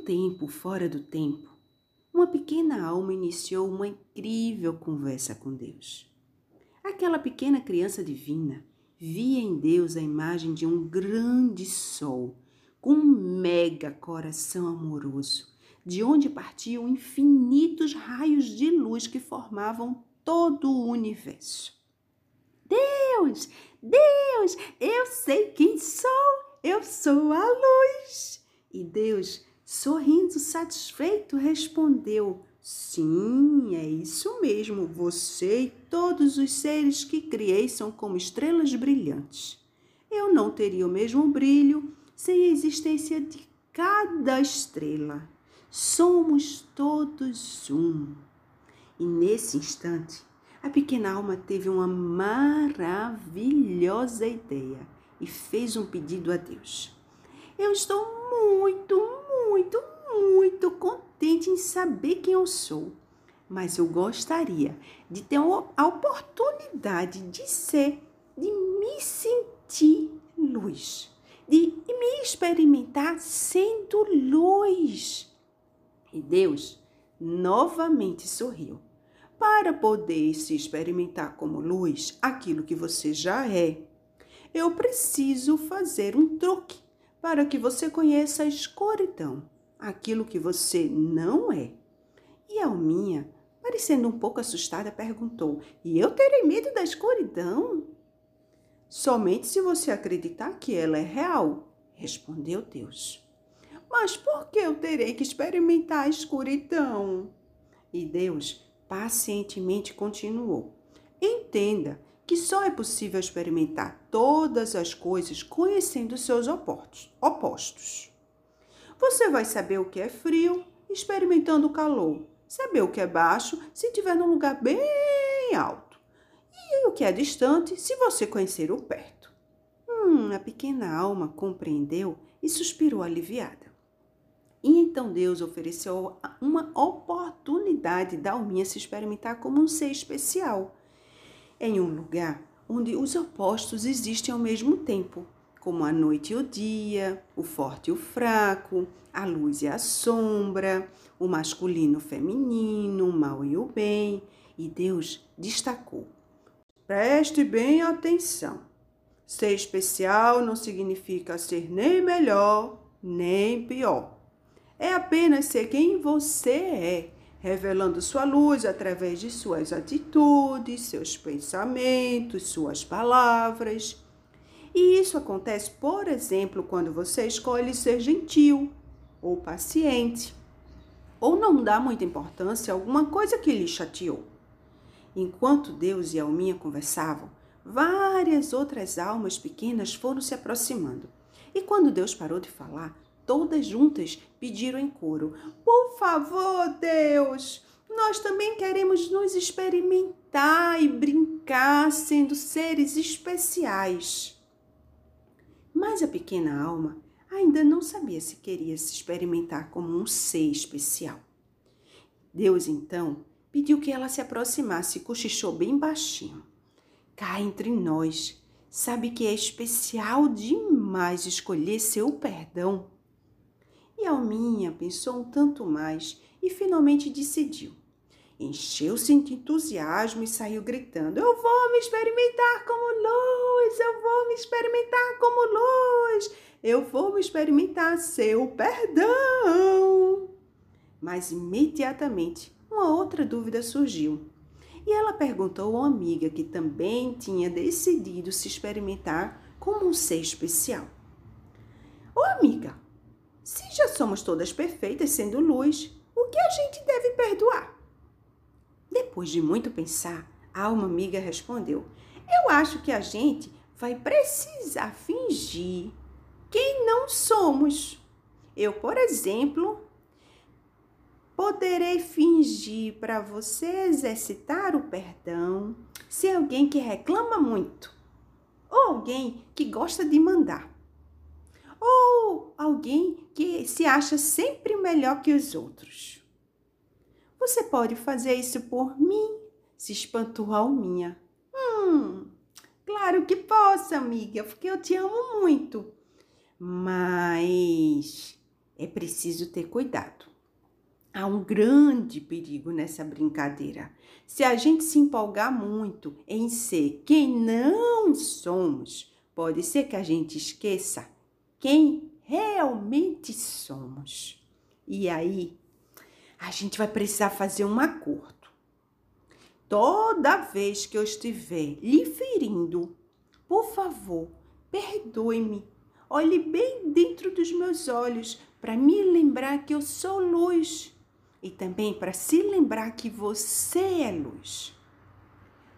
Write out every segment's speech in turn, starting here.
tempo fora do tempo, uma pequena alma iniciou uma incrível conversa com Deus. Aquela pequena criança divina via em Deus a imagem de um grande sol com um mega coração amoroso, de onde partiam infinitos raios de luz que formavam todo o universo. Deus, Deus, eu sei quem sou, eu sou a luz. E Deus Sorrindo satisfeito, respondeu: Sim, é isso mesmo. Você e todos os seres que criei são como estrelas brilhantes. Eu não teria o mesmo brilho sem a existência de cada estrela. Somos todos um. E nesse instante, a pequena alma teve uma maravilhosa ideia e fez um pedido a Deus. Eu estou muito, muito, muito contente em saber quem eu sou, mas eu gostaria de ter a oportunidade de ser, de me sentir luz, de me experimentar sendo luz. E Deus novamente sorriu. Para poder se experimentar como luz, aquilo que você já é, eu preciso fazer um truque para que você conheça a escuridão, aquilo que você não é. E Alminha, parecendo um pouco assustada, perguntou: E eu terei medo da escuridão? Somente se você acreditar que ela é real, respondeu Deus. Mas por que eu terei que experimentar a escuridão? E Deus pacientemente continuou: Entenda que só é possível experimentar todas as coisas conhecendo seus opostos. Você vai saber o que é frio experimentando o calor, saber o que é baixo se estiver num lugar bem alto, e o que é distante se você conhecer o perto. Hum, a pequena alma compreendeu e suspirou aliviada. E então Deus ofereceu uma oportunidade da alminha se experimentar como um ser especial em um lugar onde os opostos existem ao mesmo tempo, como a noite e o dia, o forte e o fraco, a luz e a sombra, o masculino e o feminino, o mal e o bem. E Deus destacou: preste bem atenção. Ser especial não significa ser nem melhor nem pior. É apenas ser quem você é revelando sua luz através de suas atitudes, seus pensamentos, suas palavras. E isso acontece, por exemplo, quando você escolhe ser gentil ou paciente, ou não dá muita importância a alguma coisa que lhe chateou. Enquanto Deus e Alminha conversavam, várias outras almas pequenas foram se aproximando. E quando Deus parou de falar, todas juntas pediram em coro: Por favor, Deus, nós também queremos nos experimentar e brincar sendo seres especiais. Mas a pequena alma ainda não sabia se queria se experimentar como um ser especial. Deus então pediu que ela se aproximasse e cochichou bem baixinho. Cá entre nós, sabe que é especial demais escolher seu perdão e Alminha pensou um tanto mais e finalmente decidiu. Encheu-se de entusiasmo e saiu gritando: Eu vou me experimentar como luz! Eu vou me experimentar como luz! Eu vou me experimentar seu perdão! Mas imediatamente uma outra dúvida surgiu. E ela perguntou a uma amiga que também tinha decidido se experimentar como um ser especial. Ô amiga, se já somos todas perfeitas sendo luz, o que a gente deve perdoar? Depois de muito pensar, a alma amiga respondeu: Eu acho que a gente vai precisar fingir quem não somos. Eu, por exemplo, poderei fingir para você exercitar o perdão se alguém que reclama muito, ou alguém que gosta de mandar, alguém que se acha sempre melhor que os outros. Você pode fazer isso por mim, se espantou a Alminha. Hum, claro que posso, amiga, porque eu te amo muito. Mas é preciso ter cuidado. Há um grande perigo nessa brincadeira. Se a gente se empolgar muito em ser quem não somos, pode ser que a gente esqueça quem realmente somos. E aí, a gente vai precisar fazer um acordo. Toda vez que eu estiver lhe ferindo, por favor, perdoe-me. Olhe bem dentro dos meus olhos para me lembrar que eu sou luz e também para se lembrar que você é luz.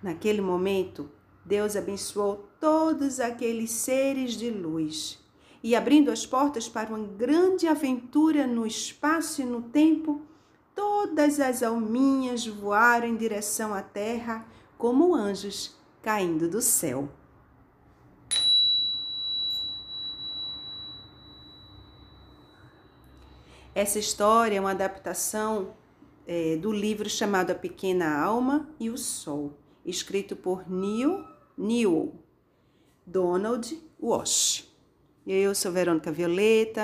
Naquele momento, Deus abençoou todos aqueles seres de luz e, abrindo as portas para uma grande aventura no espaço e no tempo, todas as alminhas voaram em direção à terra como anjos caindo do céu. Essa história é uma adaptação é, do livro chamado A Pequena Alma e o Sol, escrito por Neil Newell Donald Walsh. Eu sou Verônica Violeta.